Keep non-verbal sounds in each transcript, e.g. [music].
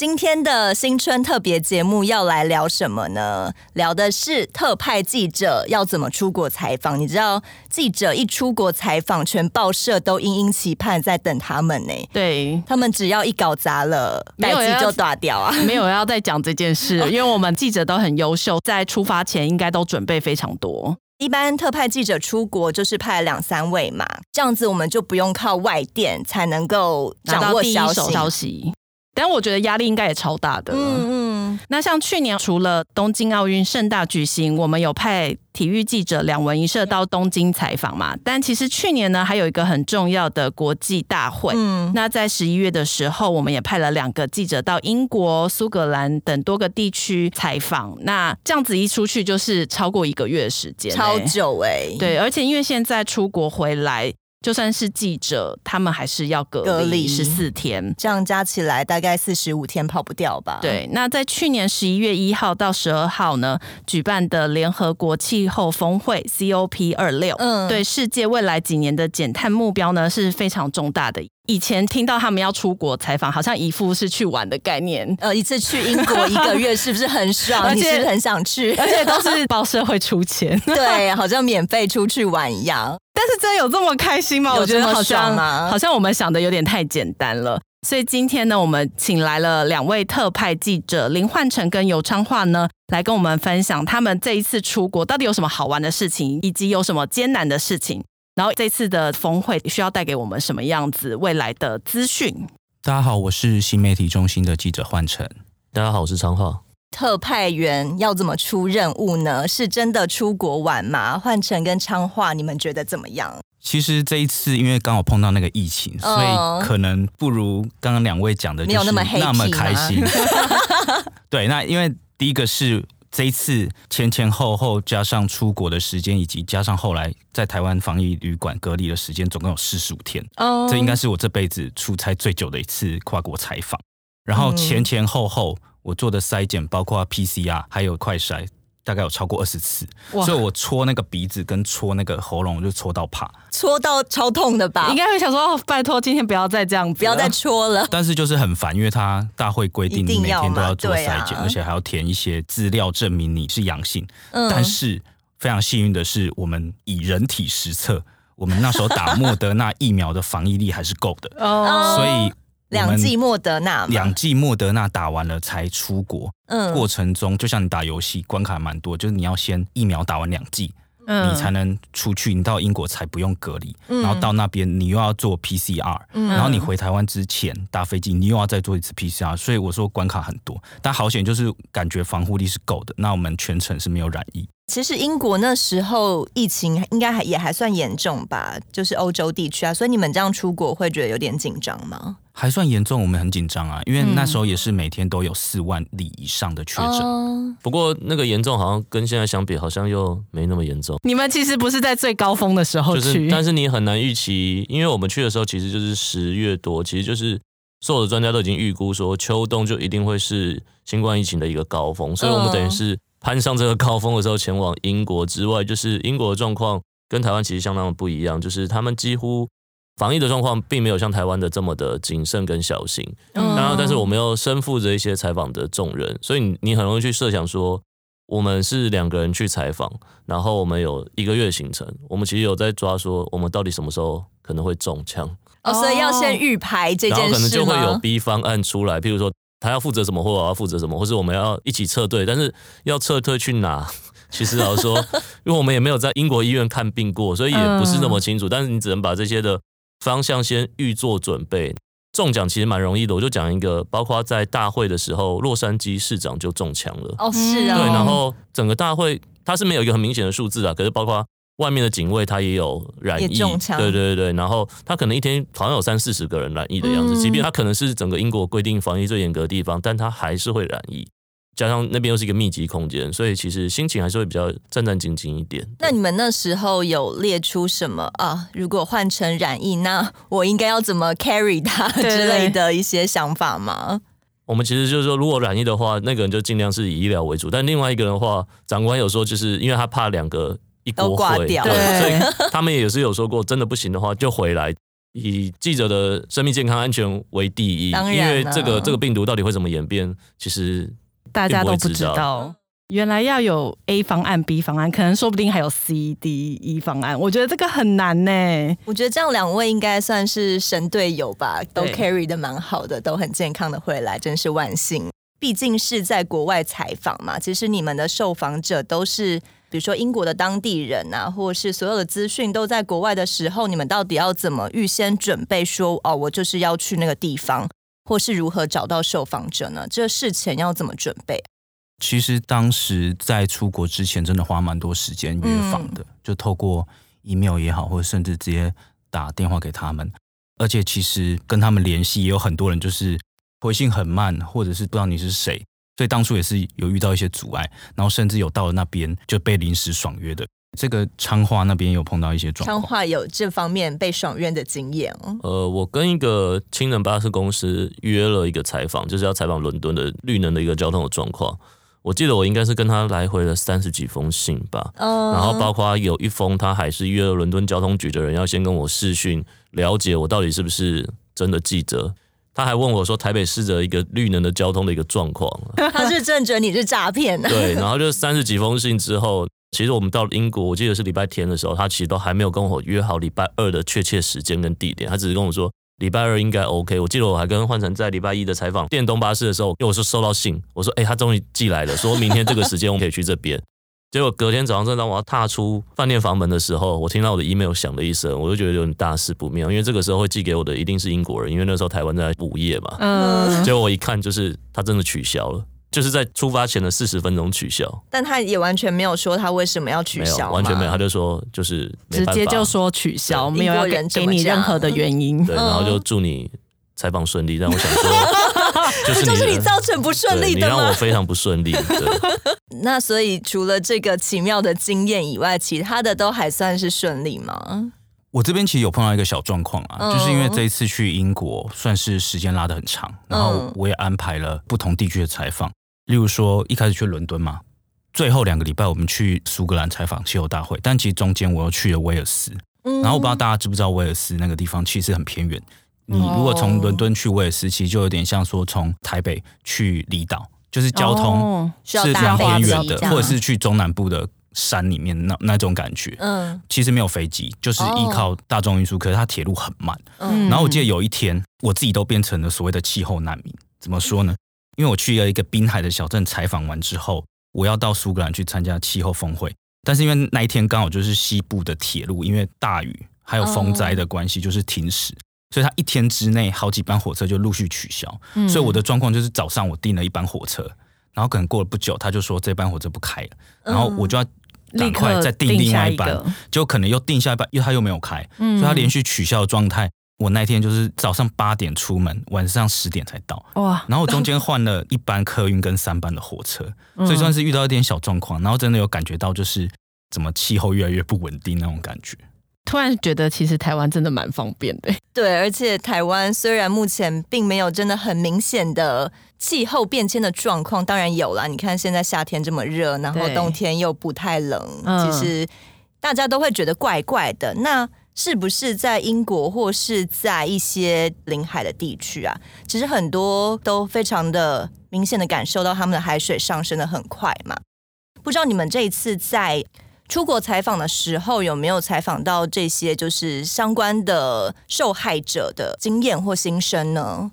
今天的新春特别节目要来聊什么呢？聊的是特派记者要怎么出国采访。你知道，记者一出国采访，全报社都殷殷期盼在等他们呢。对，他们只要一搞砸了，代志就断掉啊。[laughs] 没有要再讲这件事，[laughs] 因为我们记者都很优秀，在出发前应该都准备非常多。一般特派记者出国就是派两三位嘛，这样子我们就不用靠外电才能够掌握消息。但我觉得压力应该也超大的。嗯嗯。那像去年除了东京奥运盛大举行，我们有派体育记者两文一社到东京采访嘛？但其实去年呢，还有一个很重要的国际大会。嗯。那在十一月的时候，我们也派了两个记者到英国、苏格兰等多个地区采访。那这样子一出去就是超过一个月的时间，超久哎、欸。对，而且因为现在出国回来。就算是记者，他们还是要隔离十四天，这样加起来大概四十五天跑不掉吧？对。那在去年十一月一号到十二号呢，举办的联合国气候峰会 COP 二六，嗯，对世界未来几年的减碳目标呢是非常重大的。以前听到他们要出国采访，好像一副是去玩的概念。呃，一次去英国一个月是不是很爽？[laughs] 而且很想去，而且都是报社会出钱，[laughs] 对，好像免费出去玩一样。但是真有这么开心吗？我觉得好像好像我们想的有点太简单了。所以今天呢，我们请来了两位特派记者林焕成跟尤昌化呢，来跟我们分享他们这一次出国到底有什么好玩的事情，以及有什么艰难的事情。然后这次的峰会需要带给我们什么样子未来的资讯？大家好，我是新媒体中心的记者焕成。大家好，我是昌化。特派员要怎么出任务呢？是真的出国玩吗？焕成跟昌化，你们觉得怎么样？其实这一次因为刚好碰到那个疫情，哦、所以可能不如刚刚两位讲的，那么那么开心。[laughs] 对，那因为第一个是。这一次前前后后加上出国的时间，以及加上后来在台湾防疫旅馆隔离的时间，总共有四十五天。哦，这应该是我这辈子出差最久的一次跨国采访。然后前前后后我做的筛检，包括 PCR 还有快筛。大概有超过二十次，所以我戳那个鼻子跟戳那个喉咙，我就戳到怕，戳到超痛的吧？应该会想说，哦拜托，今天不要再这样，不要再戳了。[laughs] 但是就是很烦，因为他大会规定你每天都要做筛检，而且还要填一些资料证明你是阳性。嗯。但是非常幸运的是，我们以人体实测，我们那时候打莫德纳疫苗的防疫力还是够的。[laughs] 哦。所以。两剂莫德纳，两剂莫德纳打完了才出国。嗯，过程中就像你打游戏，关卡蛮多，就是你要先疫苗打完两剂，嗯，你才能出去。你到英国才不用隔离，嗯，然后到那边你又要做 PCR，嗯，然后你回台湾之前搭飞机，你又要再做一次 PCR。所以我说关卡很多，但好险就是感觉防护力是够的。那我们全程是没有染疫。其实英国那时候疫情应该还也还算严重吧，就是欧洲地区啊，所以你们这样出国会觉得有点紧张吗？还算严重，我们很紧张啊，因为那时候也是每天都有四万例以上的确诊。嗯。不过那个严重好像跟现在相比，好像又没那么严重。你们其实不是在最高峰的时候去，就是，但是你很难预期，因为我们去的时候其实就是十月多，其实就是所有的专家都已经预估说秋冬就一定会是新冠疫情的一个高峰，所以我们等于是。攀上这个高峰的时候，前往英国之外，就是英国的状况跟台湾其实相当的不一样，就是他们几乎防疫的状况并没有像台湾的这么的谨慎跟小心。当然，但是我们又身负着一些采访的重任，所以你你很容易去设想说，我们是两个人去采访，然后我们有一个月行程，我们其实有在抓说，我们到底什么时候可能会中枪？哦，所以要先预排这件事，然后可能就会有 B 方案出来，譬如说。他要负责什么，或者我要负责什么，或是我们要一起撤退，但是要撤退去哪？[laughs] 其实老实说，[laughs] 因为我们也没有在英国医院看病过，所以也不是那么清楚。但是你只能把这些的方向先预做准备。中奖其实蛮容易的，我就讲一个，包括在大会的时候，洛杉矶市长就中枪了。哦，是啊。对，然后整个大会它是没有一个很明显的数字啊，可是包括。外面的警卫他也有染疫，对对对对，然后他可能一天好像有三四十个人染疫的样子，即便他可能是整个英国规定防疫最严格的地方，但他还是会染疫，加上那边又是一个密集空间，所以其实心情还是会比较战战兢兢一点。那你们那时候有列出什么啊？如果换成染疫，那我应该要怎么 carry 他之类的一些想法吗？我们其实就是说，如果染疫的话，那个人就尽量是以医疗为主。但另外一个人的话，长官有说，就是因为他怕两个一锅烩，对，所以他们也是有说过，真的不行的话就回来，以记者的生命健康安全为第一。因为这个这个病毒到底会怎么演变，其实大家都不知道。原来要有 A 方案、B 方案，可能说不定还有 C、D、E 方案。我觉得这个很难呢。我觉得这样两位应该算是神队友吧，都 carry 的蛮好的，都很健康的回来，真是万幸。毕竟是在国外采访嘛，其实你们的受访者都是，比如说英国的当地人啊，或是所有的资讯都在国外的时候，你们到底要怎么预先准备说？说哦，我就是要去那个地方，或是如何找到受访者呢？这事前要怎么准备？其实当时在出国之前，真的花蛮多时间约访的，嗯、就透过 email 也好，或者甚至直接打电话给他们。而且其实跟他们联系，也有很多人就是回信很慢，或者是不知道你是谁，所以当初也是有遇到一些阻碍。然后甚至有到了那边就被临时爽约的。这个昌化那边有碰到一些状况，昌化有这方面被爽约的经验哦。呃，我跟一个氢能巴士公司约了一个采访，就是要采访伦敦的绿能的一个交通的状况。我记得我应该是跟他来回了三十几封信吧，然后包括有一封他还是约了伦敦交通局的人要先跟我视讯了解我到底是不是真的记者，他还问我说台北市的一个绿能的交通的一个状况，[laughs] 他是证实你是诈骗的，对，然后就三十几封信之后，其实我们到了英国，我记得是礼拜天的时候，他其实都还没有跟我约好礼拜二的确切时间跟地点，他只是跟我说。礼拜二应该 OK，我记得我还跟焕成在礼拜一的采访电动巴士的时候，因为我是收到信，我说哎、欸，他终于寄来了，说明天这个时间我们可以去这边。结果隔天早上，正当我要踏出饭店房门的时候，我听到我的 email 响了一声，我就觉得有点大事不妙，因为这个时候会寄给我的一定是英国人，因为那时候台湾在午夜嘛。嗯。结果我一看，就是他真的取消了。就是在出发前的四十分钟取消，但他也完全没有说他为什么要取消，完全没有，他就说就是直接就说取消，没有要给给你任何的原因，对，然后就祝你采访顺利。但我想说 [laughs] [laughs] [laughs] 就是就是你造成不顺利的，你让我非常不顺利。对，[laughs] 那所以除了这个奇妙的经验以外，其他的都还算是顺利吗？我这边其实有碰到一个小状况啊，嗯、就是因为这一次去英国算是时间拉得很长，然后我也安排了不同地区的采访。例如说，一开始去伦敦嘛，最后两个礼拜我们去苏格兰采访气候大会，但其实中间我又去了威尔斯。然后我不知道大家知不知道威尔斯那个地方其实很偏远。你如果从伦敦去威尔斯，其实就有点像说从台北去离岛，就是交通是蛮偏远的，或者是去中南部的山里面那那种感觉。嗯，其实没有飞机，就是依靠大众运输，可是它铁路很慢。嗯，然后我记得有一天，我自己都变成了所谓的气候难民。怎么说呢？因为我去了一个滨海的小镇采访完之后，我要到苏格兰去参加气候峰会，但是因为那一天刚好就是西部的铁路，因为大雨还有风灾的关系，就是停驶，所以他一天之内好几班火车就陆续取消。所以我的状况就是早上我订了一班火车，然后可能过了不久，他就说这班火车不开了，然后我就要赶快再订另外一班，就可能又订下一班，因为他又没有开，所以他连续取消的状态。我那天就是早上八点出门，晚上十点才到。哇！然后我中间换了一班客运跟三班的火车，所以算是遇到一点小状况。然后真的有感觉到，就是怎么气候越来越不稳定那种感觉。突然觉得，其实台湾真的蛮方便的。对，而且台湾虽然目前并没有真的很明显的气候变迁的状况，当然有啦。你看现在夏天这么热，然后冬天又不太冷，其实大家都会觉得怪怪的。那是不是在英国或是在一些临海的地区啊？其实很多都非常的明显的感受到他们的海水上升的很快嘛。不知道你们这一次在出国采访的时候有没有采访到这些就是相关的受害者的经验或心声呢？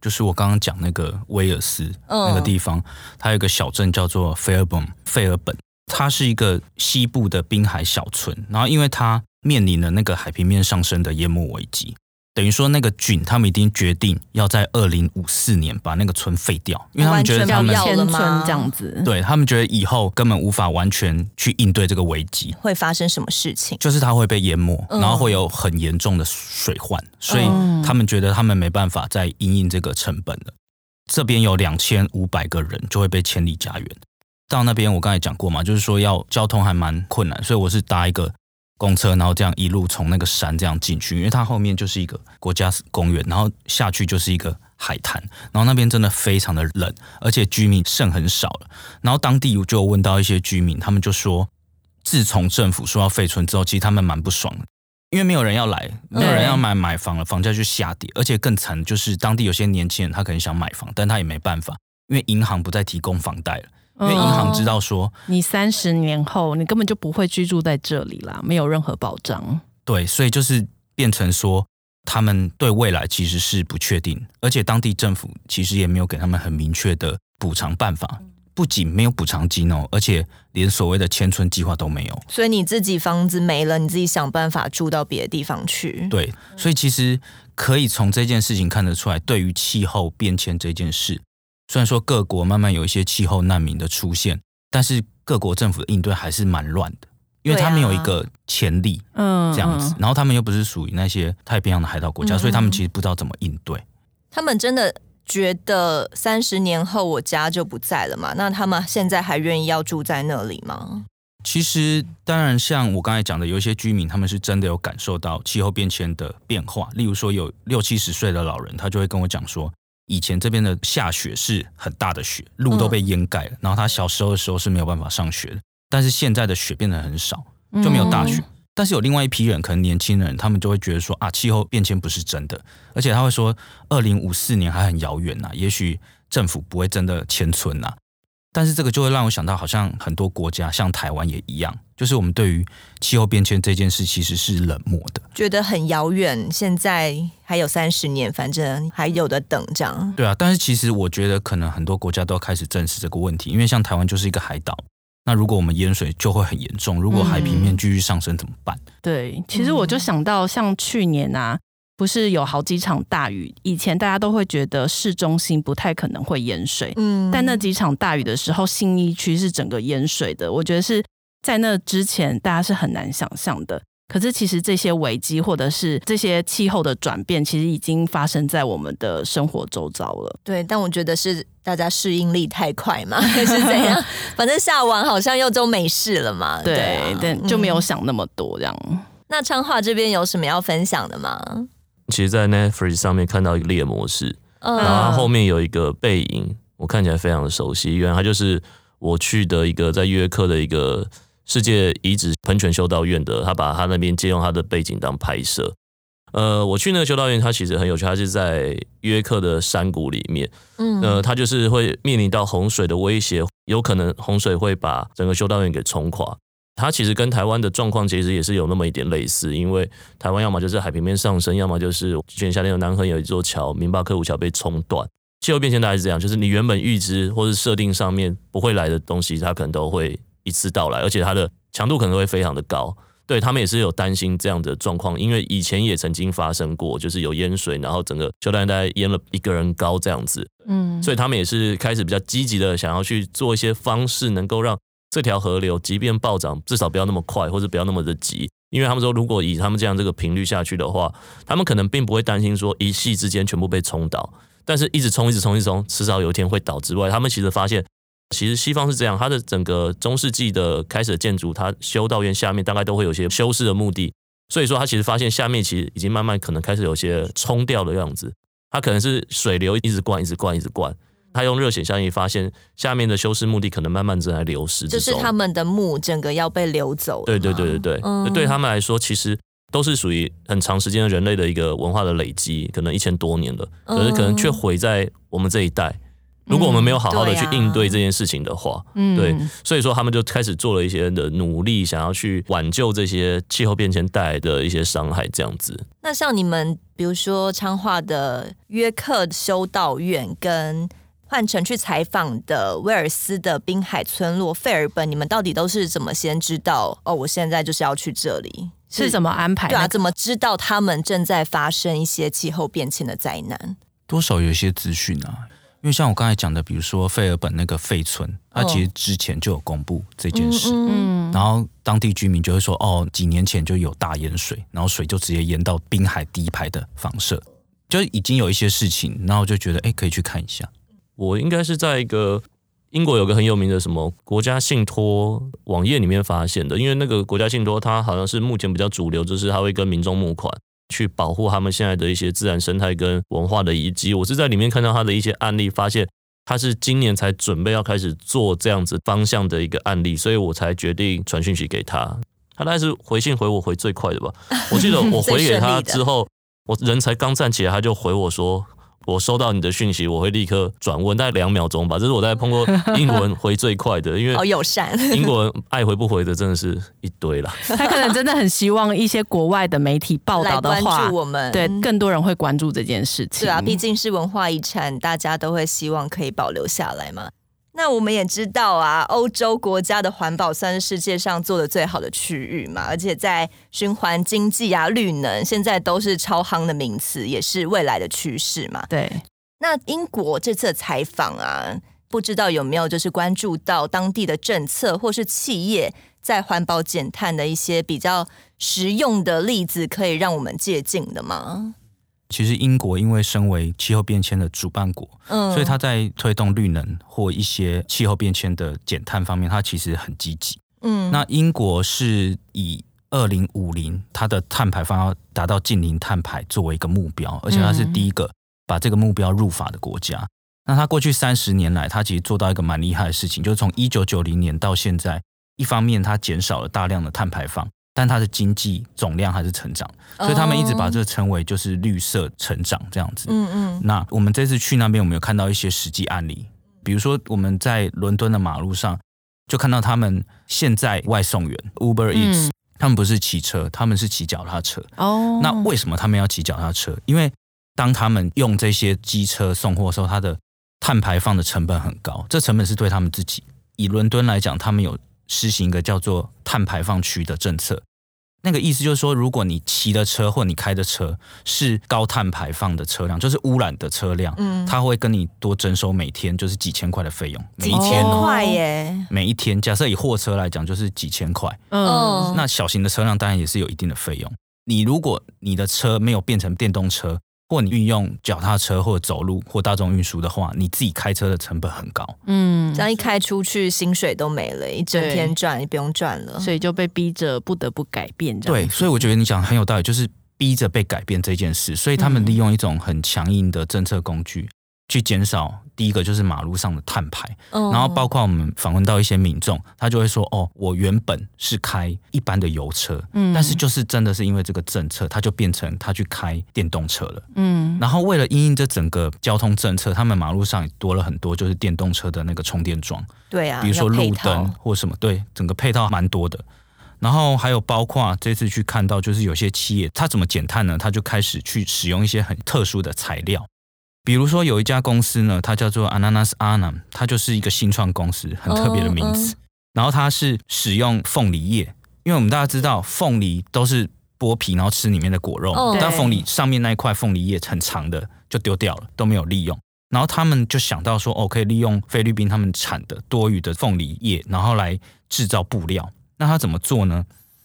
就是我刚刚讲那个威尔斯那个地方，嗯、它有一个小镇叫做费尔本，费尔本，它是一个西部的滨海小村，然后因为它面临了那个海平面上升的淹没危机，等于说那个菌他们已经决定要在二零五四年把那个村废掉，因为他们觉得他们迁村这样子，对他们觉得以后根本无法完全去应对这个危机，会发生什么事情？就是它会被淹没，然后会有很严重的水患，所以他们觉得他们没办法再因应这个成本了。这边有两千五百个人就会被迁离家园，到那边我刚才讲过嘛，就是说要交通还蛮困难，所以我是搭一个。公车，然后这样一路从那个山这样进去，因为它后面就是一个国家公园，然后下去就是一个海滩，然后那边真的非常的冷，而且居民剩很少了。然后当地就问到一些居民，他们就说，自从政府说要废村之后，其实他们蛮不爽的，因为没有人要来，没有人要买买房了，房价就下跌，而且更惨就是当地有些年轻人他可能想买房，但他也没办法，因为银行不再提供房贷了，因为银行知道说，你三十年后你根本就不会居住在这里啦，没有任何保障。对，所以就是变成说。他们对未来其实是不确定，而且当地政府其实也没有给他们很明确的补偿办法。不仅没有补偿金哦，而且连所谓的迁村计划都没有。所以你自己房子没了，你自己想办法住到别的地方去。对，所以其实可以从这件事情看得出来，对于气候变迁这件事，虽然说各国慢慢有一些气候难民的出现，但是各国政府的应对还是蛮乱的。因为他们有一个潜力，嗯，这样子，然后他们又不是属于那些太平洋的海岛国家，所以他们其实不知道怎么应对。他们真的觉得三十年后我家就不在了嘛？那他们现在还愿意要住在那里吗？其实，当然，像我刚才讲的，有一些居民他们是真的有感受到气候变迁的变化。例如说，有六七十岁的老人，他就会跟我讲说，以前这边的下雪是很大的雪，路都被淹盖了，然后他小时候的时候是没有办法上学的。但是现在的雪变得很少，就没有大雪。嗯、但是有另外一批人，可能年轻人，他们就会觉得说啊，气候变迁不是真的，而且他会说，二零五四年还很遥远呐，也许政府不会真的迁村呐。但是这个就会让我想到，好像很多国家，像台湾也一样，就是我们对于气候变迁这件事其实是冷漠的，觉得很遥远。现在还有三十年，反正还有的等这样。对啊，但是其实我觉得，可能很多国家都要开始正视这个问题，因为像台湾就是一个海岛。那如果我们淹水就会很严重，如果海平面继续上升怎么办？嗯，对，其实我就想到像去年啊，不是有好几场大雨，以前大家都会觉得市中心不太可能会淹水，嗯，但那几场大雨的时候，信义区是整个淹水的。我觉得是在那之前，大家是很难想象的。可是，其实这些危机或者是这些气候的转变，其实已经发生在我们的生活周遭了。对，但我觉得是大家适应力太快嘛，[laughs] 还是怎样？反正下完好像又都没事了嘛。对，但、啊、就没有想那么多这样。嗯、那昌化这边有什么要分享的吗？其实，在 Netflix 上面看到一个猎魔式，嗯、然后它后面有一个背影，我看起来非常的熟悉。原来它就是我去的一个在约克的一个。世界遗址喷泉修道院的，他把他那边借用他的背景当拍摄。呃，我去那个修道院，它其实很有趣，它是在约克的山谷里面。嗯，呃，它就是会面临到洪水的威胁，有可能洪水会把整个修道院给冲垮。它其实跟台湾的状况其实也是有那么一点类似，因为台湾要么就是海平面上升，要么就是去年夏天有南横有一座桥，明巴克湖桥被冲断。气候变迁大概是这样，就是你原本预知或是设定上面不会来的东西，它可能都会。一次到来，而且它的强度可能会非常的高，对他们也是有担心这样的状况，因为以前也曾经发生过，就是有淹水，然后整个修道院大概淹了一个人高这样子，嗯，所以他们也是开始比较积极的想要去做一些方式，能够让这条河流即便暴涨，至少不要那么快，或者不要那么的急，因为他们说，如果以他们这样这个频率下去的话，他们可能并不会担心说一夕之间全部被冲倒，但是一直冲，一直冲，一直冲，迟早有一天会倒之外，他们其实发现。其实西方是这样，它的整个中世纪的开始的建筑，它修道院下面大概都会有些修饰的目的，所以说它其实发现下面其实已经慢慢可能开始有些冲掉的样子，它可能是水流一直灌，一直灌，一直灌，它用热显效应发现下面的修饰目的可能慢慢正在流失，就是他们的墓整个要被流走。对对对对对，嗯、对他们来说，其实都是属于很长时间的人类的一个文化的累积，可能一千多年了，可是可能却毁在我们这一代。如果我们没有好好的去应对这件事情的话，嗯，对，所以说他们就开始做了一些的努力，想要去挽救这些气候变迁带来的一些伤害，这样子。那像你们，比如说昌化的约克修道院，跟换成去采访的威尔斯的滨海村落费尔本，你们到底都是怎么先知道？哦，我现在就是要去这里，是，是怎么安排？对啊，怎么知道他们正在发生一些气候变迁的灾难？多少有一些资讯啊。因为像我刚才讲的，比如说费尔本那个废村，它其实之前就有公布这件事，嗯，然后当地居民就会说，哦，几年前就有大淹水，然后水就直接淹到滨海第一排的房舍，就已经有一些事情，然后就觉得，哎，可以去看一下。我应该是在一个英国有个很有名的什么国家信托网页里面发现的，因为那个国家信托它好像是目前比较主流，就是它会跟民众募款，去保护他们现在的一些自然生态跟文化的遗迹。我是在里面看到他的一些案例，发现他是今年才准备要开始做这样子方向的一个案例，所以我才决定传讯息给他。他大概是回信回我回最快的吧。我记得我回给他之后，我人才刚站起来，他就回我说。我收到你的讯息，我会立刻转问，大概两秒钟吧。这是我在碰过英文回最快的，因为好 [laughs] 友善。英国人爱回不回的真的是一堆啦。[laughs] 他可能真的很希望一些国外的媒体报道的话，关注我们，对更多人会关注这件事情。对啊，毕竟是文化遗产，大家都会希望可以保留下来嘛。那我们也知道啊，欧洲国家的环保算是世界上做的最好的区域嘛，而且在循环经济啊、绿能，现在都是超夯的名词，也是未来的趋势嘛。对。那英国这次采访啊，不知道有没有就是关注到当地的政策或是企业在环保减碳的一些比较实用的例子，可以让我们借鉴的吗？其实英国因为身为气候变迁的主办国，嗯，所以他在推动绿能或一些气候变迁的减碳方面，他其实很积极。嗯，那英国是以二零五零它的碳排放要达到近零碳排作为一个目标，而且它是第一个把这个目标入法的国家。那它过去三十年来，它其实做到一个蛮厉害的事情，就是从一九九零年到现在，一方面它减少了大量的碳排放。但它的经济总量还是成长，所以他们一直把这个称为就是绿色成长这样子。嗯嗯。那我们这次去那边，我们有看到一些实际案例，比如说我们在伦敦的马路上就看到他们现在外送员 Uber Eats，他们不是骑车，他们是骑脚踏车。哦。那为什么他们要骑脚踏车？因为当他们用这些机车送货的时候，它的碳排放的成本很高，这成本是对他们自己。以伦敦来讲，他们有。实行一个叫做碳排放区的政策，那个意思就是说，如果你骑的车或你开的车是高碳排放的车辆，就是污染的车辆，嗯，他会跟你多征收每天就是几千块的费用，每一天块耶，每一天。假设以货车来讲，就是几千块，嗯，那小型的车辆当然也是有一定的费用。你如果你的车没有变成电动车，或你运用脚踏车或走路或大众运输的话，你自己开车的成本很高。嗯，这样一开出去，薪水都没了，一整天赚也不用赚了，所以就被逼着不得不改变。对，所以我觉得你讲很有道理，就是逼着被改变这件事。所以他们利用一种很强硬的政策工具。去减少第一个就是马路上的碳排，然后包括我们访问到一些民众，他就会说：“哦，我原本是开一般的油车，嗯，但是就是真的是因为这个政策，他就变成他去开电动车了，嗯，然后为了因应这整个交通政策，他们马路上也多了很多就是电动车的那个充电桩，对啊，比如说路灯或什么，对，整个配套蛮多的。然后还有包括这次去看到，就是有些企业它怎么减碳呢？他就开始去使用一些很特殊的材料。比如说有一家公司呢，它叫做 Ananas Anam，它就是一个新创公司，很特别的名字。然后它是使用凤梨叶，因为我们大家知道凤梨都是剥皮然后吃里面的果肉，但凤梨上面那一块凤梨叶很长的就丢掉了，都没有利用。然后他们就想到说，哦，可以利用菲律宾他们产的多余的凤梨叶，然后来制造布料。那他怎么做呢？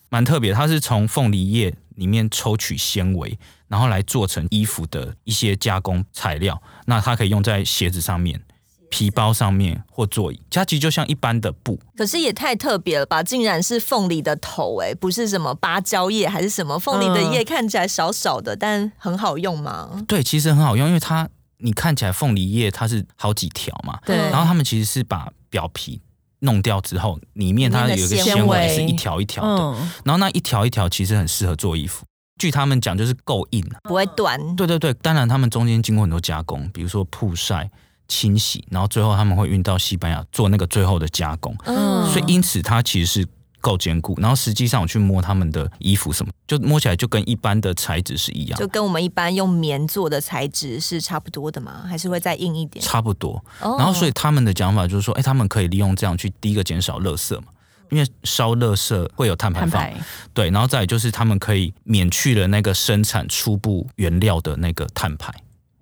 蛮特别，他是从凤梨叶里面抽取纤维。然后来做成衣服的一些加工材料，那它可以用在鞋子上面、皮包上面或座椅。它其实就像一般的布，可是也太特别了吧？竟然是凤梨的头，哎，不是什么芭蕉叶还是什么？凤梨的叶看起来少少的，但很好用吗？对，其实很好用，因为它你看起来凤梨叶它是好几条嘛，对。然后他们其实是把表皮弄掉之后，里面它有一个纤维是一条一条的，然后那一条一条其实很适合做衣服。据他们讲，就是够硬，不会断。对对对，当然他们中间经过很多加工，比如说曝晒、清洗，然后最后他们会运到西班牙做那个最后的加工。嗯，所以因此它其实是够坚固。然后实际上我去摸他们的衣服什么，就摸起来就跟一般的材质是一样，就跟我们一般用棉做的材质是差不多的嘛？还是会再硬一点？差不多。然后所以他们的讲法就是说，哎，他们可以利用这样去第一个减少垃圾嘛。因为烧垃圾会有碳排放，对，然后再来就是他们可以免去了那个生产初步原料的那个碳排，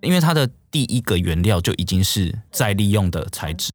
因为它的第一个原料就已经是再利用的材质。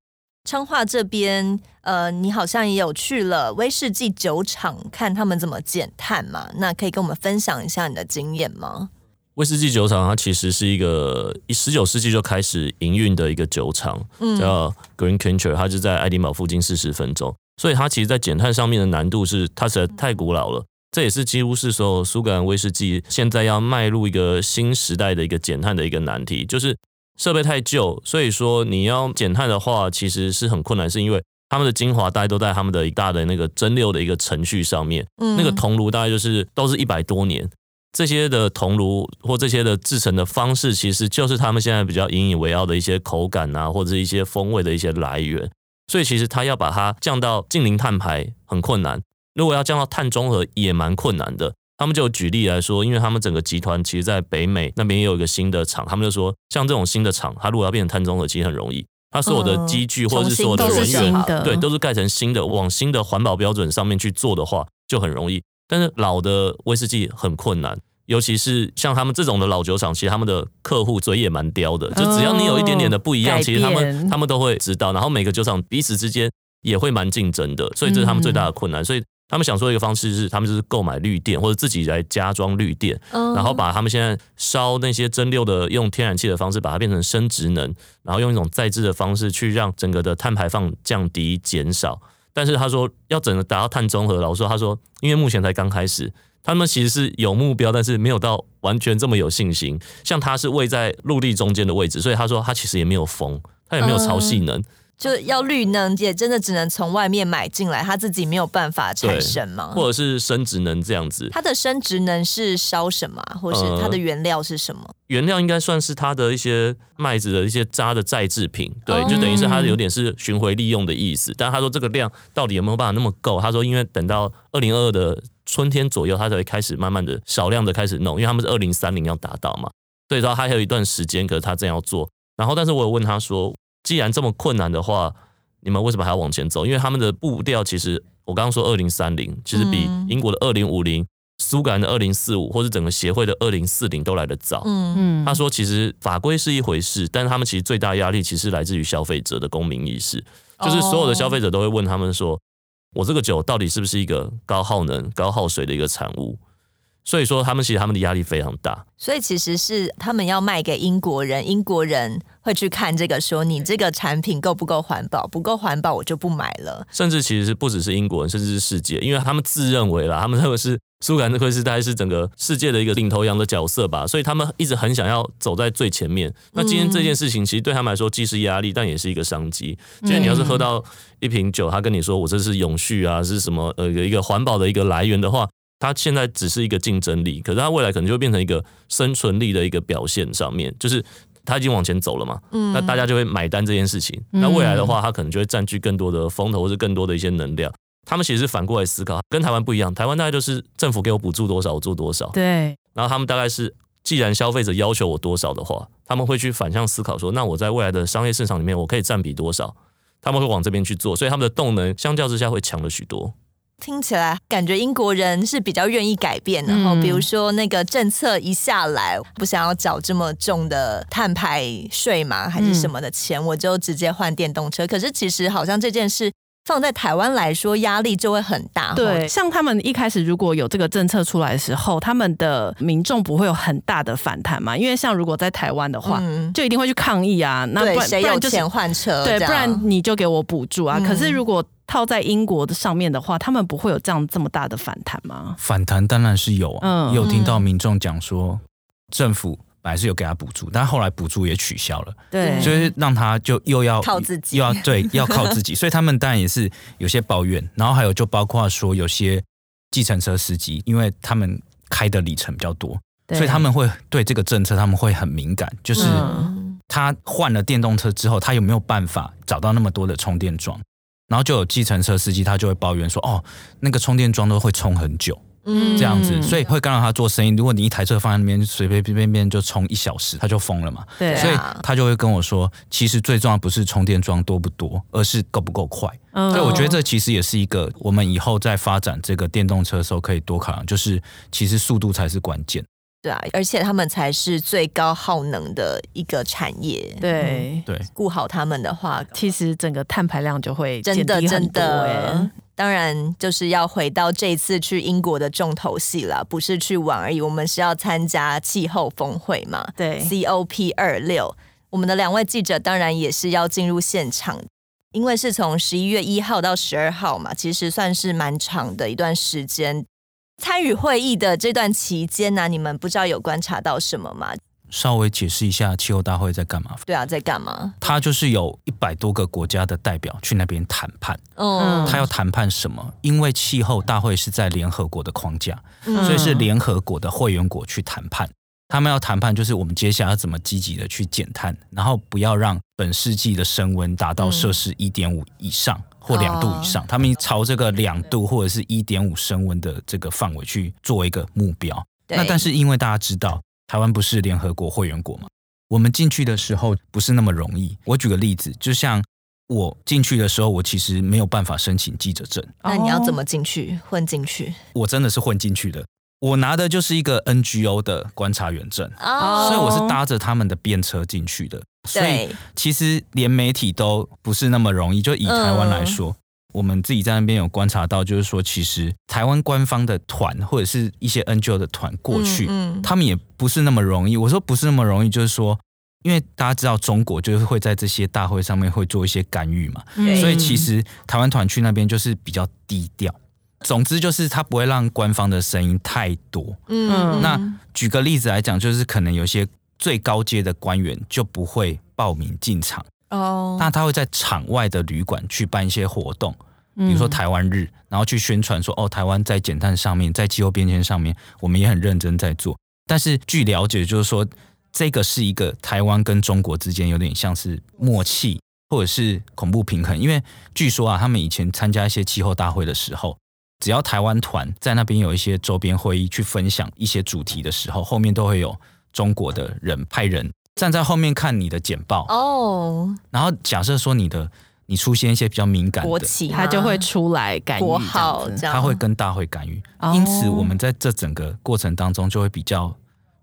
昌化这边，呃，你好像也有去了威士忌酒厂看他们怎么减碳嘛？那可以跟我们分享一下你的经验吗？威士忌酒厂它其实是一个以十九世纪就开始营运的一个酒厂，嗯，叫 Green Quencher，它就在爱丁堡附近四十分钟。所以它其实，在减碳上面的难度是，它实在太古老了。这也是几乎是所有苏格兰威士忌现在要迈入一个新时代的一个减碳的一个难题，就是设备太旧，所以说你要减碳的话，其实是很困难，是因为他们的精华大概都在他们的一大的那个蒸馏的一个程序上面，嗯，那个铜炉大概就是都是一百多年，这些的铜炉或这些的制成的方式，其实就是他们现在比较引以为傲的一些口感啊，或者是一些风味的一些来源，所以其实他要把它降到近零碳排很困难。如果要降到碳中和也蛮困难的，他们就举例来说，因为他们整个集团其实，在北美那边也有一个新的厂，他们就说，像这种新的厂，它如果要变成碳中和，其实很容易，它所有的机具或者是所有的人员，对，都是盖成新的，往新的环保标准上面去做的话，就很容易。但是老的威士忌很困难，尤其是像他们这种的老酒厂，其实他们的客户嘴也蛮刁的，就只要你有一点点的不一样，其实他们他们都会知道，然后每个酒厂彼此之间也会蛮竞争的，所以这是他们最大的困难，所以。他们想说一个方式是，他们就是购买绿电或者自己来加装绿电，然后把他们现在烧那些蒸馏的用天然气的方式，把它变成生殖能，然后用一种再制的方式去让整个的碳排放降低减少。但是他说要整个达到碳中和，老实说他说，因为目前才刚开始，他们其实是有目标，但是没有到完全这么有信心。像他是位在陆地中间的位置，所以他说他其实也没有风，他也没有潮汐能。就要绿能，也真的只能从外面买进来，他自己没有办法产生吗？或者是生殖能这样子？它的生殖能是烧什么，或是它的原料是什么？呃、原料应该算是它的一些麦子的一些渣的再制品，对，就等于是它有点是巡回利用的意思。但他说这个量到底有没有办法那么够？他说因为等到二零二二的春天左右，他才会开始慢慢的少量的开始弄，因为他们是二零三零要达到嘛，所以说他还有一段时间，可是他正要做。然后，但是我有问他说。既然这么困难的话，你们为什么还要往前走？因为他们的步调其实，我刚刚说二零三零，其实比英国的二零五零、苏格兰的二零四五，或是整个协会的二零四零都来得早。嗯嗯，他说其实法规是一回事，但是他们其实最大压力其实来自于消费者的公民意识，就是所有的消费者都会问他们说，我这个酒到底是不是一个高耗能、高耗水的一个产物？所以说，他们其实他们的压力非常大。所以其实是他们要卖给英国人，英国人会去看这个，说你这个产品够不够环保？不够环保，我就不买了。甚至其实是不只是英国人，甚至是世界，因为他们自认为啦，他们认为是苏格兰会是大概是整个世界的一个领头羊的角色吧，所以他们一直很想要走在最前面。那今天这件事情其实对他们来说既是压力，但也是一个商机。今天你要是喝到一瓶酒，他跟你说我这是永续啊，是什么呃有一个环保的一个来源的话。它现在只是一个竞争力，可是它未来可能就会变成一个生存力的一个表现。上面就是它已经往前走了嘛，嗯，那大家就会买单这件事情。那未来的话，它可能就会占据更多的风头，或是更多的一些能量。他们其实是反过来思考，跟台湾不一样。台湾大概就是政府给我补助多少，我做多少。对。然后他们大概是，既然消费者要求我多少的话，他们会去反向思考说，那我在未来的商业市场里面，我可以占比多少？他们会往这边去做，所以他们的动能相较之下会强了许多。听起来感觉英国人是比较愿意改变，然后比如说那个政策一下来，不想要缴这么重的碳排税嘛，还是什么的钱，我就直接换电动车。可是其实好像这件事放在台湾来说，压力就会很大。对，像他们一开始如果有这个政策出来的时候，他们的民众不会有很大的反弹嘛？因为像如果在台湾的话，就一定会去抗议啊。那不然谁有钱换车？对，不然你就给我补助啊。可是如果套在英国的上面的话，他们不会有这样这么大的反弹吗？反弹当然是有啊，嗯，有听到民众讲说，政府本来是有给他补助，但后来补助也取消了，对，所以让他就又要靠自己，又要对，[laughs] 要靠自己，所以他们当然也是有些抱怨，然后还有就包括说有些计程车司机，因为他们开的里程比较多，所以他们会对这个政策他们会很敏感，就是他换了电动车之后，他有没有办法找到那么多的充电桩？然后就有计程车司机，他就会抱怨说：“哦，那个充电桩都会充很久，嗯，这样子，所以会干扰他做生意。如果你一台车放在那边，随随便便就充一小时，他就疯了嘛。对啊，所以他就会跟我说，其实最重要不是充电桩多不多，而是够不够快。嗯，所以我觉得这其实也是一个我们以后在发展这个电动车的时候可以多考量，就是其实速度才是关键。”对啊，而且他们才是最高耗能的一个产业。对对，顾好他们的话，其实整个碳排量就会真的真的。当然，就是要回到这次去英国的重头戏了，不是去玩而已。我们是要参加气候峰会嘛？对，COP 二六，我们的两位记者当然也是要进入现场，因为是从十一月一号到十二号嘛，其实算是蛮长的一段时间。参与会议的这段期间呢、啊，你们不知道有观察到什么吗？稍微解释一下气候大会在干嘛？对啊，在干嘛？他就是有一百多个国家的代表去那边谈判。嗯，他要谈判什么？因为气候大会是在联合国的框架，所以是联合国的会员国去谈判。他们要谈判，就是我们接下来要怎么积极的去减碳，然后不要让本世纪的升温达到摄氏一点五以上或两度以上。他们朝这个两度或者是一点五升温的这个范围去做一个目标。那但是因为大家知道。台湾不是联合国会员国嘛？我们进去的时候不是那么容易。我举个例子，就像我进去的时候，我其实没有办法申请记者证。那你要怎么进去？混进去？我真的是混进去的。我拿的就是一个 NGO 的观察员证，所以我是搭着他们的便车进去的。所以其实连媒体都不是那么容易。就以台湾来说。我们自己在那边有观察到，就是说，其实台湾官方的团或者是一些 NGO 的团过去，嗯嗯，他们也不是那么容易。我说不是那么容易，就是说，因为大家知道中国就是会在这些大会上面会做一些干预嘛，嗯、所以其实台湾团去那边就是比较低调。总之就是他不会让官方的声音太多。嗯，那举个例子来讲，就是可能有些最高阶的官员就不会报名进场。哦，那他会在场外的旅馆去办一些活动，比如说台湾日，然后去宣传说哦，台湾在减碳上面，在气候变迁上面，我们也很认真在做。但是据了解，就是说这个是一个台湾跟中国之间有点像是默契，或者是恐怖平衡。因为据说啊，他们以前参加一些气候大会的时候，只要台湾团在那边有一些周边会议去分享一些主题的时候，后面都会有中国的人派人。站在后面看你的简报哦，然后假设说你的你出现一些比较敏感的国旗，他就会出来干预，这样他会跟大会干预。因此，我们在这整个过程当中就会比较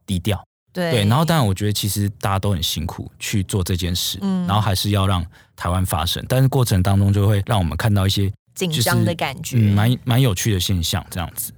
低调。对对，然后当然，我觉得其实大家都很辛苦去做这件事，然后还是要让台湾发声。但是过程当中就会让我们看到一些紧张的感觉，蛮蛮有趣的现象。这样子，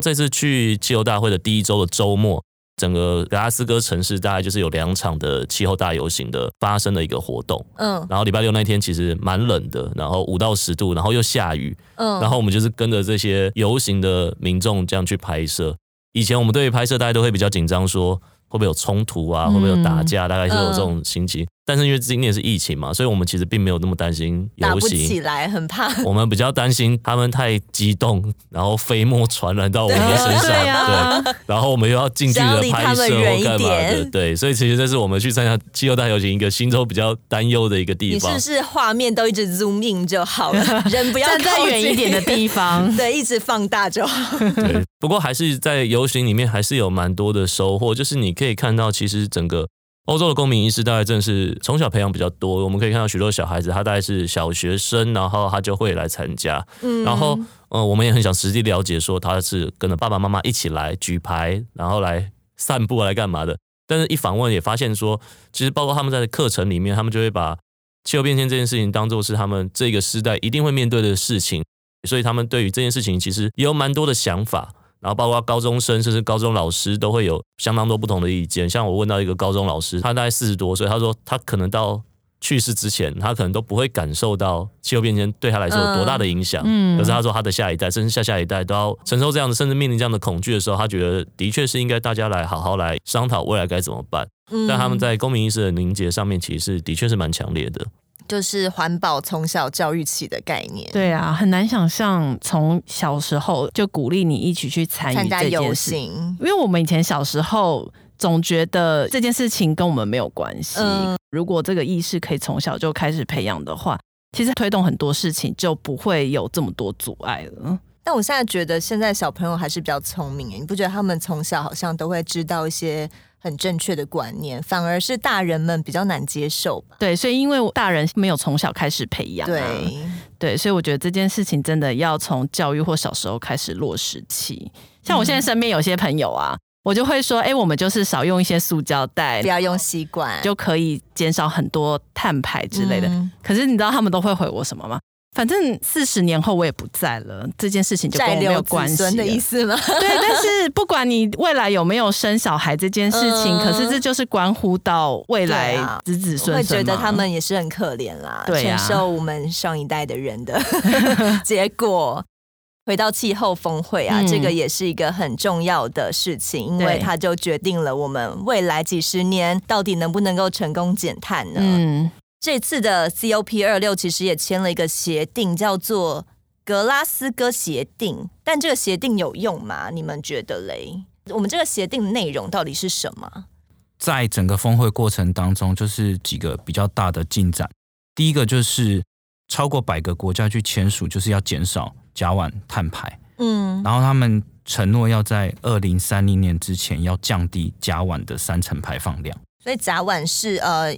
这次去气候大会的第一周的周末。整个格拉斯哥城市大概就是有两场的气候大游行的发生的一个活动，嗯，然后礼拜六那天其实蛮冷的，然后五到十度，然后又下雨，嗯，然后我们就是跟着这些游行的民众这样去拍摄。以前我们对于拍摄大家都会比较紧张，说会不会有冲突啊，会不会有打架，大概是有这种心情。但是因为今年是疫情嘛，所以我们其实并没有那么担心游行。起来，很怕。[laughs] 我们比较担心他们太激动，然后飞沫传染到我们的身上。对，对，啊、对，然后我们又要近距离的拍摄或干嘛的。对，所以其实这是我们去参加气候大游行一个心中比较担忧的一个地方。你是不是画面都一直 zoom in 就好了？[laughs] 人不要站在远一点的地方，[laughs] 对，一直放大就好。对，不过还是在游行里面还是有蛮多的收获，就是你可以看到，其实整个。欧洲的公民意识大概正是从小培养比较多，我们可以看到许多小孩子，他大概是小学生，然后他就会来参加，嗯，然后呃，我们也很想实际了解说他是跟着爸爸妈妈一起来举牌，然后来散步来干嘛的。但是一访问也发现说，其实包括他们在课程里面，他们就会把气候变迁这件事情当做是他们这个时代一定会面对的事情，所以他们对于这件事情其实也有蛮多的想法。然后包括高中生，甚至高中老师都会有相当多不同的意见。像我问到一个高中老师，他大概四十多岁，他说他可能到去世之前，他可能都不会感受到气候变迁对他来说有多大的影响。嗯，可是他说他的下一代，甚至下下一代都要承受这样的，甚至面临这样的恐惧的时候，他觉得的确是应该大家来好好来商讨未来该怎么办。嗯，但他们在公民意识的凝结上面，其实是的确是蛮强烈的。就是环保从小教育起的概念。对啊，很难想象从小时候就鼓励你一起去参与这件事情，因为我们以前小时候总觉得这件事情跟我们没有关系。嗯，如果这个意识可以从小就开始培养的话，其实推动很多事情就不会有这么多阻碍了。但我现在觉得现在小朋友还是比较聪明，你不觉得他们从小好像都会知道一些？很正确的观念，反而是大人们比较难接受吧？对，所以因为大人没有从小开始培养，对对，所以我觉得这件事情真的要从教育或小时候开始落实起。像我现在身边有些朋友啊，嗯、我就会说，哎，我们就是少用一些塑胶袋，不要用吸管，就可以减少很多碳排之类的。嗯、可是你知道他们都会回我什么吗？反正四十年后我也不在了，这件事情就跟我没有关系的意思吗？[laughs] 对，但是不管你未来有没有生小孩这件事情，嗯、可是这就是关乎到未来子子孙孙，会觉得他们也是很可怜啦，对啊、承受我们上一代的人的 [laughs] 结果。回到气候峰会啊，嗯、这个也是一个很重要的事情，因为它就决定了我们未来几十年到底能不能够成功减碳呢？嗯，这次的 COP 二六其实也签了一个协定，叫做格拉斯哥协定，但这个协定有用吗？你们觉得嘞？我们这个协定内容到底是什么？在整个峰会过程当中，就是几个比较大的进展。第一个就是超过百个国家去签署，就是要减少。甲烷碳排，嗯，然后他们承诺要在二零三零年之前要降低甲烷的三成排放量。所以甲烷是呃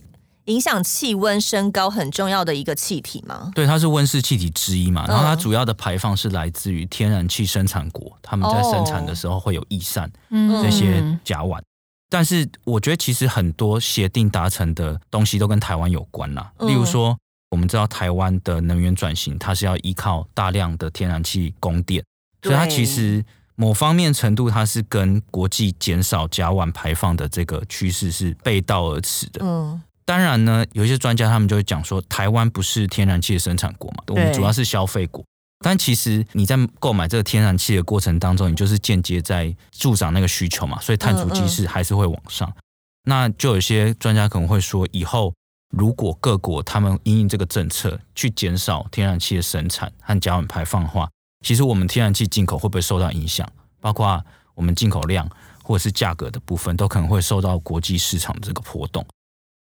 影响气温升高很重要的一个气体吗？对，它是温室气体之一嘛。然后它主要的排放是来自于天然气生产国，他们在生产的时候会有逸散这些甲烷。但是我觉得其实很多协定达成的东西都跟台湾有关啦，例如说。我们知道台湾的能源转型，它是要依靠大量的天然气供电，所以它其实某方面程度，它是跟国际减少甲烷排放的这个趋势是背道而驰的。嗯，当然呢，有一些专家他们就会讲说，台湾不是天然气的生产国嘛，我们主要是消费国。但其实你在购买这个天然气的过程当中，你就是间接在助长那个需求嘛，所以碳足迹是还是会往上。那就有些专家可能会说，以后。如果各国他们因应这个政策去减少天然气的生产和甲烷排放的话，其实我们天然气进口会不会受到影响？包括我们进口量或者是价格的部分，都可能会受到国际市场的这个波动。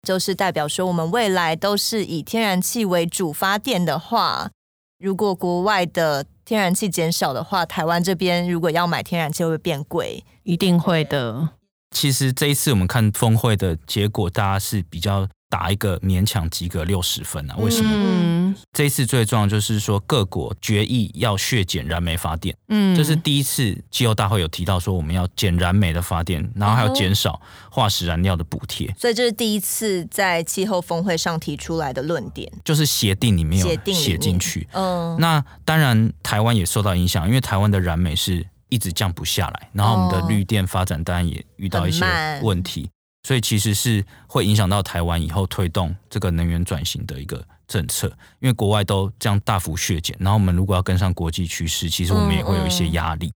就是代表说，我们未来都是以天然气为主发电的话，如果国外的天然气减少的话，台湾这边如果要买天然气会会变贵？一定会的。其实这一次我们看峰会的结果，大家是比较。打一个勉强及格六十分啊？为什么？嗯、这一次最重要就是说各国决议要削减燃煤发电，嗯，这是第一次气候大会有提到说我们要减燃煤的发电，然后还有减少化石燃料的补贴，所以这是第一次在气候峰会上提出来的论点，就是协定里面有写进去。嗯，那当然台湾也受到影响，因为台湾的燃煤是一直降不下来，然后我们的绿电发展当然也遇到一些问题。所以其实是会影响到台湾以后推动这个能源转型的一个政策，因为国外都这样大幅削减，然后我们如果要跟上国际趋势，其实我们也会有一些压力。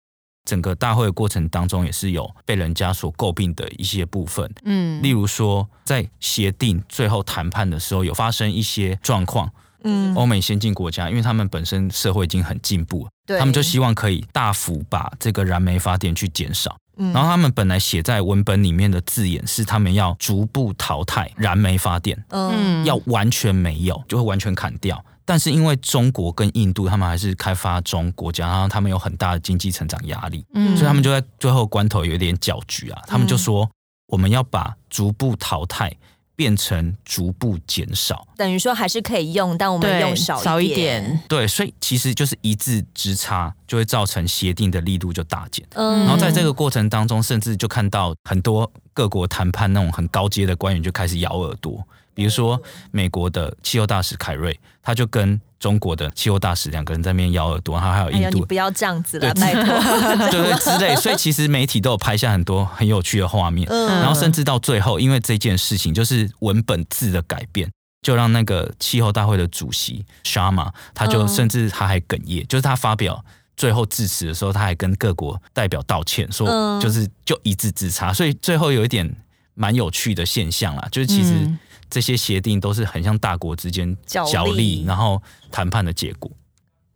整个大会的过程当中，也是有被人家所诟病的一些部分，嗯，例如说在协定最后谈判的时候，有发生一些状况，嗯，欧美先进国家，因为他们本身社会已经很进步了，对，他们就希望可以大幅把这个燃煤发电去减少。然后他们本来写在文本里面的字眼是，他们要逐步淘汰燃煤发电，嗯，要完全没有，就会完全砍掉。但是因为中国跟印度，他们还是开发中国家，然后他们有很大的经济成长压力，嗯，所以他们就在最后关头有点搅局啊。他们就说，我们要把逐步淘汰。变成逐步减少，等于说还是可以用，但我们用少少一点。对，所以其实就是一字之差，就会造成协定的力度就大减。嗯，然后在这个过程当中，甚至就看到很多各国谈判那种很高阶的官员就开始咬耳朵。比如说，美国的气候大使凯瑞，他就跟中国的气候大使两个人在那边咬耳朵，然后还有印度，哎、你不要这样子了，拜托，[laughs] 对对 [laughs] 之类。所以其实媒体都有拍下很多很有趣的画面，嗯、然后甚至到最后，因为这件事情就是文本字的改变，就让那个气候大会的主席 Sharma，他就甚至他还哽咽，就是他发表最后致辞的时候，他还跟各国代表道歉，说就是就一字之差，所以最后有一点蛮有趣的现象啦，就是其实。嗯这些协定都是很像大国之间角力，角力然后谈判的结果。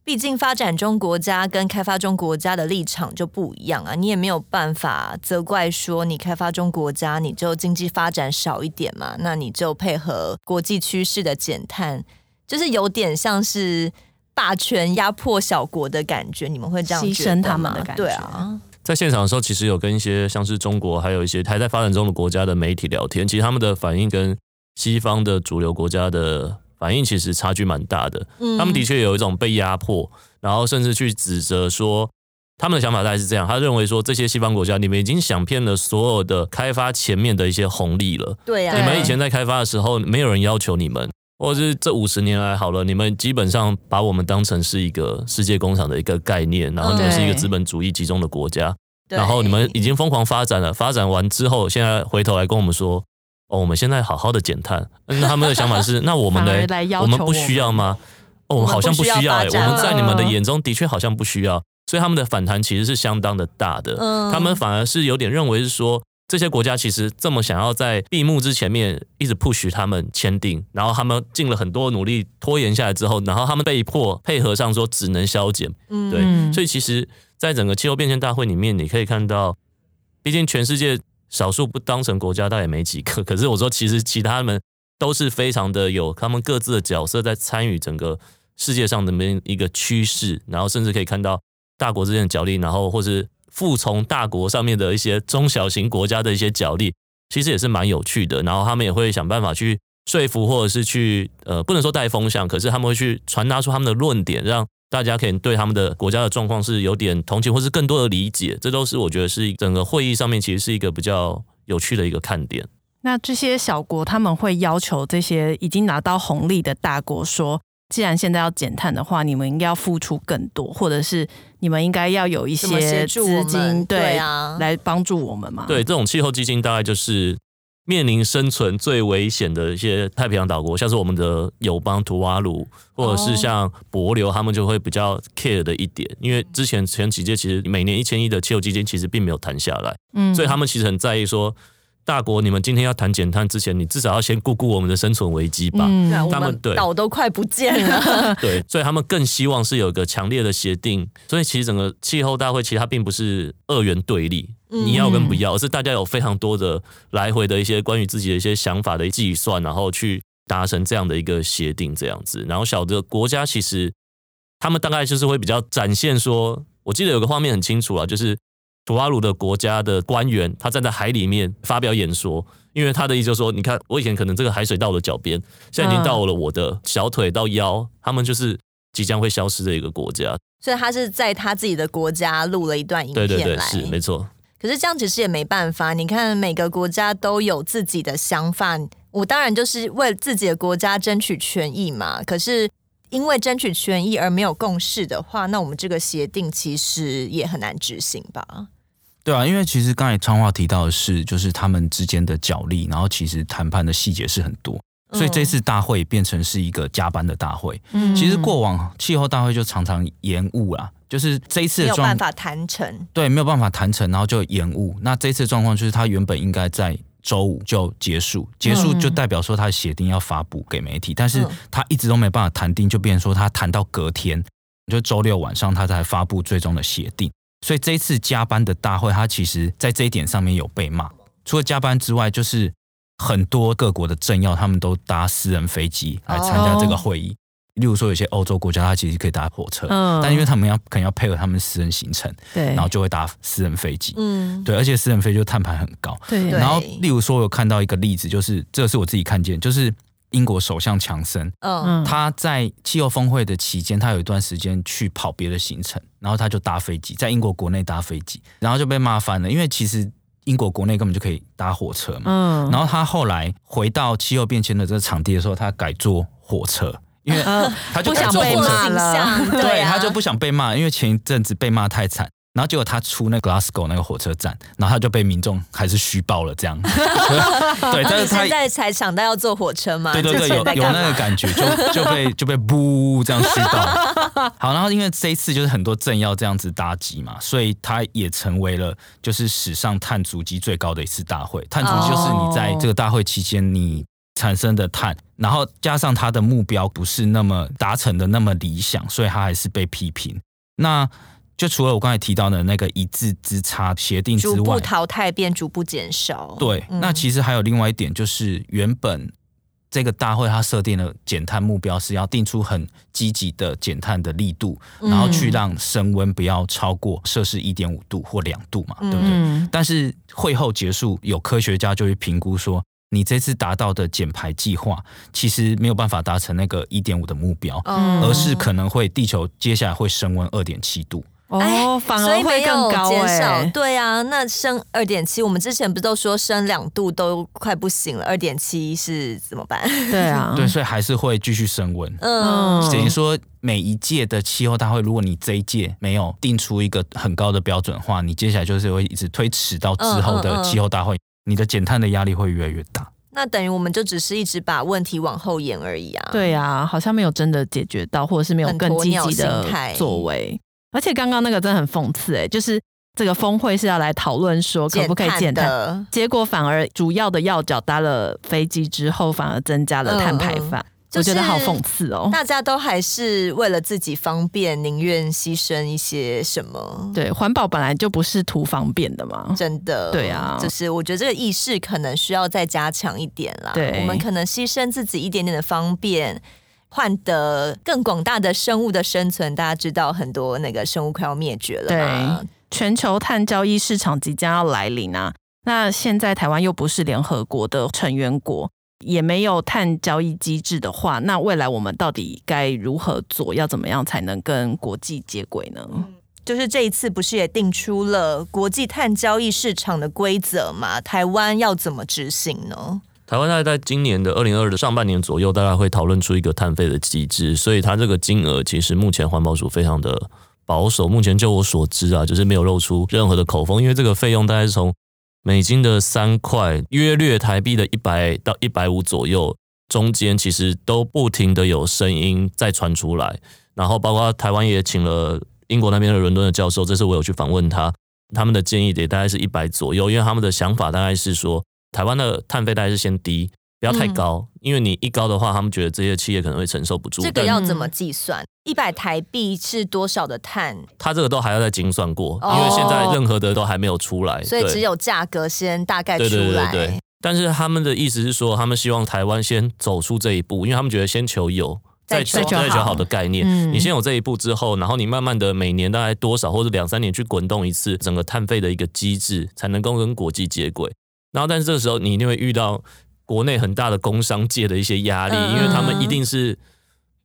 毕竟发展中国家跟开发中国家的立场就不一样啊，你也没有办法责怪说你开发中国家你就经济发展少一点嘛，那你就配合国际趋势的减碳，就是有点像是霸权压迫小国的感觉。你们会这样牺牲他们的感觉？对啊。在现场的时候，其实有跟一些像是中国还有一些还在发展中的国家的媒体聊天，其实他们的反应跟西方的主流国家的反应其实差距蛮大的，嗯，他们的确有一种被压迫，然后甚至去指责说，他们的想法大概是这样，他认为说，这些西方国家你们已经想骗了所有的开发前面的一些红利了，对呀，你们以前在开发的时候没有人要求你们，或者是这五十年来好了，你们基本上把我们当成是一个世界工厂的一个概念，然后你们是一个资本主义集中的国家，然后你们已经疯狂发展了，发展完之后，现在回头来跟我们说。哦，我们现在好好的减碳，那他们的想法是，[laughs] 那我们呢？我们不需要吗？哦，好像不需要哎，我们在你们的眼中的确好像不需要，所以他们的反弹其实是相当的大的。他们反而是有点认为是说，这些国家其实这么想要在闭幕之前面一直 push 他们签订，然后他们尽了很多努力拖延下来之后，然后他们被迫配合上说只能削减。嗯对，所以其实，在整个气候变迁大会里面，你可以看到，毕竟全世界少数不当成国家，倒也没几个。[laughs] 可是我说，其实其他们都是非常的有他们各自的角色在参与整个世界上的一个趋势，然后甚至可以看到大国之间的角力，然后或是。服从大国上面的一些中小型国家的一些角力，其实也是蛮有趣的。然后他们也会想办法去说服，或者是去呃，不能说带风向，可是他们会去传达出他们的论点，让大家可以对他们的国家的状况是有点同情，或是更多的理解。这都是我觉得是整个会议上面其实是一个比较有趣的一个看点。那这些小国他们会要求这些已经拿到红利的大国说，既然现在要减碳的话，你们应该要付出更多，或者是你们应该要有一些资金，对，对啊，来帮助我们嘛。对，这种气候基金大概就是面临生存最危险的一些太平洋岛国，像是我们的友邦图瓦鲁，或者是像帛琉，他们就会比较 care 的一点，因为之前前几届其实每年一千亿的气候基金其实并没有谈下来，嗯，所以他们其实很在意说。大国，你们今天要谈减碳之前，你至少要先顾顾我们的生存危机吧。嗯，他们对岛都快不见了。[laughs] 对，所以他们更希望是有一个强烈的协定。所以其实整个气候大会其实它并不是二元对立，你要跟不要，而是大家有非常多的来回的一些关于自己的一些想法的计算，然后去达成这样的一个协定这样子。然后小的国家其实他们大概就是会比较展现说，我记得有个画面很清楚啊，就是。图瓦鲁的国家的官员，他站在海里面发表演说，因为他的意思就是说，你看，我以前可能这个海水到我的脚边，现在已经到了我的小腿到腰，他们就是即将会消失的一个国家。所以他是在他自己的国家录了一段影片来，对对对，是没错。可是这样其实也没办法，你看每个国家都有自己的想法，我当然就是为自己的国家争取权益嘛。可是因为争取权益而没有共识的话，那我们这个协定其实也很难执行吧。对啊，因为其实刚才昌华提到的是，就是他们之间的角力，然后其实谈判的细节是很多，所以这次大会变成是一个加班的大会。嗯，其实过往气候大会就常常延误啦，就是这一次的状况，没有办法谈成，对，没有办法谈成，然后就延误。那这次状况就是，他原本应该在周五就结束，结束就代表说他的协定要发布给媒体，但是他一直都没办法谈定，就变成说他谈到隔天，就周六晚上他才发布最终的协定。所以这一次加班的大会，他其实在这一点上面有被骂。除了加班之外，就是很多各国的政要他们都搭私人飞机来参加这个会议。例如说，有些欧洲国家他其实可以搭火车，但因为他们要可能要配合他们私人行程，对，然后就会搭私人飞机。嗯，对，而且私人飞机就碳排很高。对，然后例如说，我有看到一个例子，就是这个是我自己看见，就是。英国首相强森，嗯，他在气候峰会的期间，他有一段时间去跑别的行程，然后他就搭飞机，在英国国内搭飞机，然后就被骂翻了，因为其实英国国内根本就可以搭火车嘛，嗯，然后他后来回到气候变迁的这个场地的时候，他改坐火车，因为他就不想被骂了，对，他就不想被骂，因为前一阵子被骂太惨。然后结果他出那 Glasgow 那个火车站，然后他就被民众还是虚报了这样。[laughs] 对，但是他现在才想到要坐火车嘛？对对对，有有那个感觉，就就被 [laughs] 就被不这样虚报。好，然后因为这一次就是很多政要这样子搭机嘛，所以他也成为了就是史上碳足迹最高的一次大会。碳足迹就是你在这个大会期间你产生的碳，然后加上他的目标不是那么达成的那么理想，所以他还是被批评。那就除了我刚才提到的那个一字之差协定之外，逐步淘汰变逐步减少。对，嗯、那其实还有另外一点，就是原本这个大会它设定的减碳目标是要定出很积极的减碳的力度，然后去让升温不要超过摄氏一点五度或两度嘛，对不对？嗯、但是会后结束，有科学家就会评估说，你这次达到的减排计划其实没有办法达成那个一点五的目标，嗯、而是可能会地球接下来会升温二点七度。哦，反而会更高哎！对啊，那升二点七，我们之前不都说升两度都快不行了，二点七是怎么办？对啊，[laughs] 对，所以还是会继续升温。嗯，等于说每一届的气候大会，如果你这一届没有定出一个很高的标准的话，你接下来就是会一直推迟到之后的气候大会，嗯嗯嗯，你的减碳的压力会越来越大。那等于我们就只是一直把问题往后延而已啊。对啊，好像没有真的解决到，或者是没有更积极的作为。而且刚刚那个真的很讽刺哎，就是这个峰会是要来讨论说可不可以减碳，结果反而主要的要角搭了飞机之后，反而增加了碳排放。嗯嗯我觉得好讽刺哦！大家都还是为了自己方便，宁愿牺牲一些什么？对，环保本来就不是图方便的嘛，真的。对啊，就是我觉得这个意识可能需要再加强一点啦。对，我们可能牺牲自己一点点的方便，换得更广大的生物的生存。大家知道很多那个生物快要灭绝了嘛？对，全球碳交易市场即将要来临啊！那现在台湾又不是联合国的成员国。也没有碳交易机制的话，那未来我们到底该如何做？要怎么样才能跟国际接轨呢？嗯，就是这一次不是也定出了国际碳交易市场的规则吗？台湾要怎么执行呢？台湾大概在今年的二零二二的上半年左右，大概会讨论出一个碳费的机制，所以它这个金额其实目前环保署非常的保守。目前就我所知啊，就是没有露出任何的口风，因为这个费用大概是从。美金的三块，约略台币的一百到一百五左右，中间其实都不停的有声音在传出来，然后包括台湾也请了英国那边的伦敦的教授，这次我有去访问他，他们的建议也大概是一百左右，因为他们的想法大概是说，台湾的碳费大概是先低。不要太高，嗯，因为你一高的话，他们觉得这些企业可能会承受不住。这个要怎么计算？一百台币是多少的碳？它这个都还要再精算过，哦，因为现在任何的都还没有出来，所以只有价格先大概出来。对对对对。但是他们的意思是说，他们希望台湾先走出这一步，因为他们觉得先求有，再求再求好的概念，嗯。你先有这一步之后，然后你慢慢的每年大概多少或者两三年去滚动一次整个碳费的一个机制，才能够跟国际接轨。然后，但是这个时候你一定会遇到。国内很大的工商界的一些压力，因为他们一定是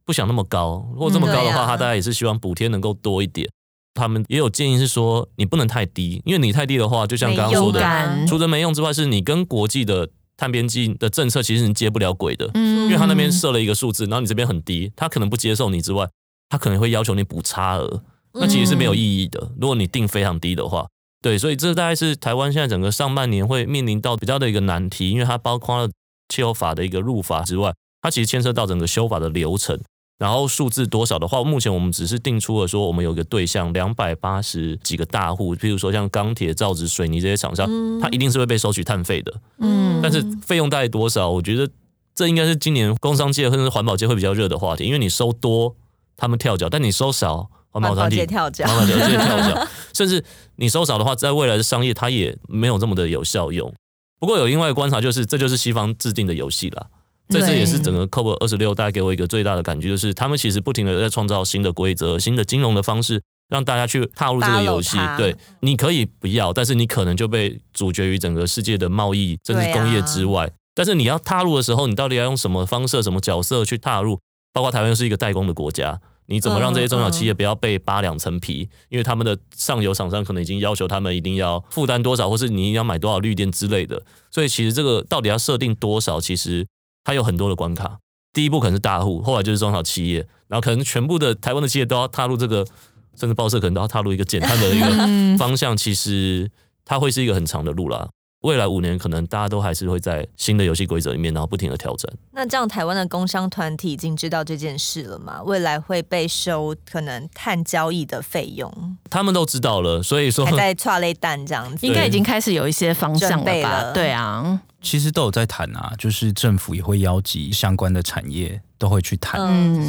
不想那么高。如果这么高的话，他大概也是希望补贴能够多一点。他们也有建议是说，你不能太低，因为你太低的话，就像刚刚说的，除了没用之外，是你跟国际的碳边际的政策其实你接不了轨的。嗯因为他那边设了一个数字，然后你这边很低，他可能不接受你之外，他可能会要求你补差额，那其实是没有意义的。如果你定非常低的话。对，所以这大概是台湾现在整个上半年会面临到比较的一个难题，因为它包括了气候法的一个入法之外，它其实牵涉到整个修法的流程。然后数字多少的话，目前我们只是定出了说，我们有一个对象两百八十几个大户，譬如说像钢铁、造纸、水泥这些厂商，它一定是会被收取碳费的。嗯，但是费用大概多少？我觉得这应该是今年工商界或者是环保界会比较热的话题，因为你收多，他们跳脚；但你收少。环保团体跳脚，环保团体 [laughs] 跳脚，甚至你收少的话，在未来的商业，它也没有这么的有效用。不过有另外一个观察，就是这就是西方制定的游戏啦。这次也是整个 COP 二十六带给我一个最大的感觉，就是他们其实不停的在创造新的规则、新的金融的方式，让大家去踏入这个游戏。对，你可以不要，但是你可能就被阻绝于整个世界的贸易甚至工业之外。但是你要踏入的时候，你到底要用什么方式、什么角色去踏入？包括台湾是一个代工的国家。你怎么让这些中小企业不要被扒两层皮？因为他们的上游厂商可能已经要求他们一定要负担多少，或是你要买多少绿电之类的。所以其实这个到底要设定多少，其实它有很多的关卡。第一步可能是大户，后来就是中小企业，然后可能全部的台湾的企业都要踏入这个，甚至报社可能都要踏入一个减碳的一个 [laughs] 方向。其实它会是一个很长的路啦。未来五年，可能大家都还是会在新的游戏规则里面，然后不停的调整。那这样，台湾的工商团体已经知道这件事了吗？未来会被收可能碳交易的费用？他们都知道了，所以说还在抓雷蛋这样子，应该已经开始有一些方向了吧？了对啊，其实都有在谈啊，就是政府也会邀集相关的产业。都会去谈，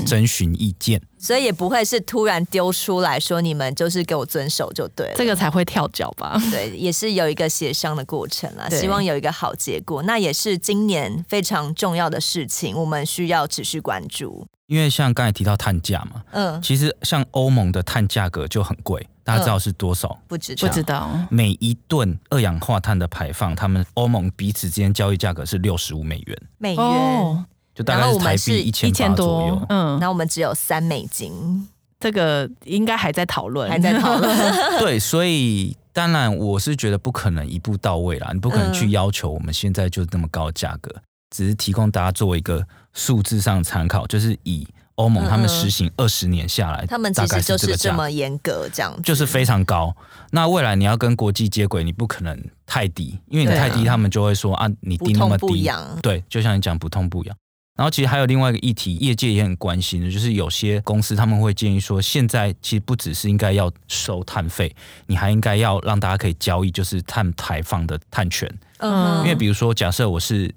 征询意见，所以也不会是突然丢出来说你们就是给我遵守就对了，这个才会跳脚吧？[laughs] 对，也是有一个协商的过程啊，希望有一个好结果。那也是今年非常重要的事情，我们需要持续关注。因为像刚才提到碳价嘛，嗯，其实像欧盟的碳价格就很贵，大家知道是多少？不知道，不知道。每一吨二氧化碳的排放，他们欧盟彼此之间交易价格是六十五美元，美元。哦。就大概是台币一千多，嗯，那我们只有三美金，这个应该还在讨论，还在讨论。[laughs] 对，所以当然我是觉得不可能一步到位啦，你不可能去要求我们现在就那么高的价格，嗯，只是提供大家作为一个数字上参考，就是以欧盟他们实行二十年下来，他们其实就是这么严格，这样就是非常高。那未来你要跟国际接轨，你不可能太低，因为你太低，他们就会说啊，你低那么低，对，就像你讲不痛不痒。然后其实还有另外一个议题，业界也很关心的，就是有些公司他们会建议说，现在其实不只是应该要收碳费，你还应该要让大家可以交易，就是碳排放的碳权。嗯，因为比如说，假设我是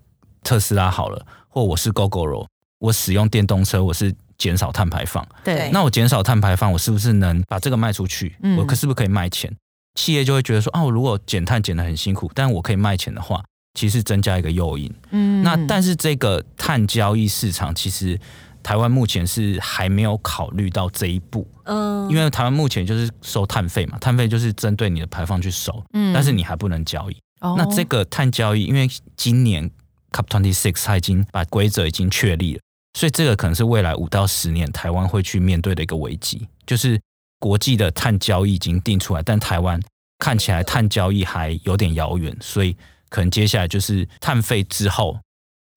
特斯拉好了，或我是 Gogoro，我使用电动车，我是减少碳排放。对，那我减少碳排放，我是不是能把这个卖出去？我可是不是可以卖钱？企业就会觉得说，哦，如果减碳减得很辛苦，但我可以卖钱的话。其实增加一个诱因，嗯，那但是这个碳交易市场，其实台湾目前是还没有考虑到这一步，嗯，因为台湾目前就是收碳费嘛，碳费就是针对你的排放去收，嗯，但是你还不能交易。哦，那这个碳交易，因为今年 COP twenty six 它已经把规则已经确立了，所以这个可能是未来五到十年台湾会去面对的一个危机，就是国际的碳交易已经定出来，但台湾看起来碳交易还有点遥远，所以。可能接下来就是碳费之后，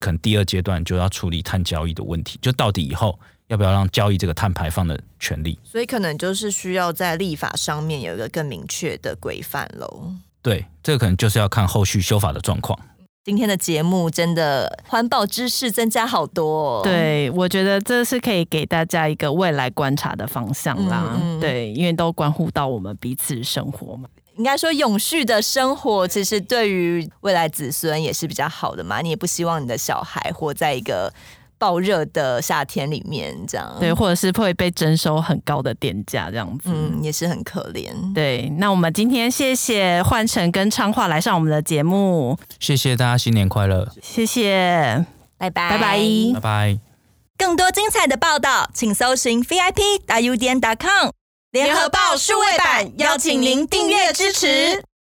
可能第二阶段就要处理碳交易的问题，就到底以后要不要让交易这个碳排放的权利？所以可能就是需要在立法上面有一个更明确的规范喽。对，这个可能就是要看后续修法的状况。今天的节目真的环保知识增加好多哦，对，我觉得这是可以给大家一个未来观察的方向啦。嗯嗯，对，因为都关乎到我们彼此生活嘛。应该说，永续的生活其实对于未来子孙也是比较好的嘛。你也不希望你的小孩活在一个爆热的夏天里面，这样对，或者是会被征收很高的电价，这样子，嗯，也是很可怜。对，那我们今天谢谢焕成跟昌化来上我们的节目，谢谢大家，新年快乐，谢谢，拜拜，拜拜，拜拜。更多精彩的报道，请搜寻 VIP 大 U 点 com。联合报数位版，邀请您订阅支持。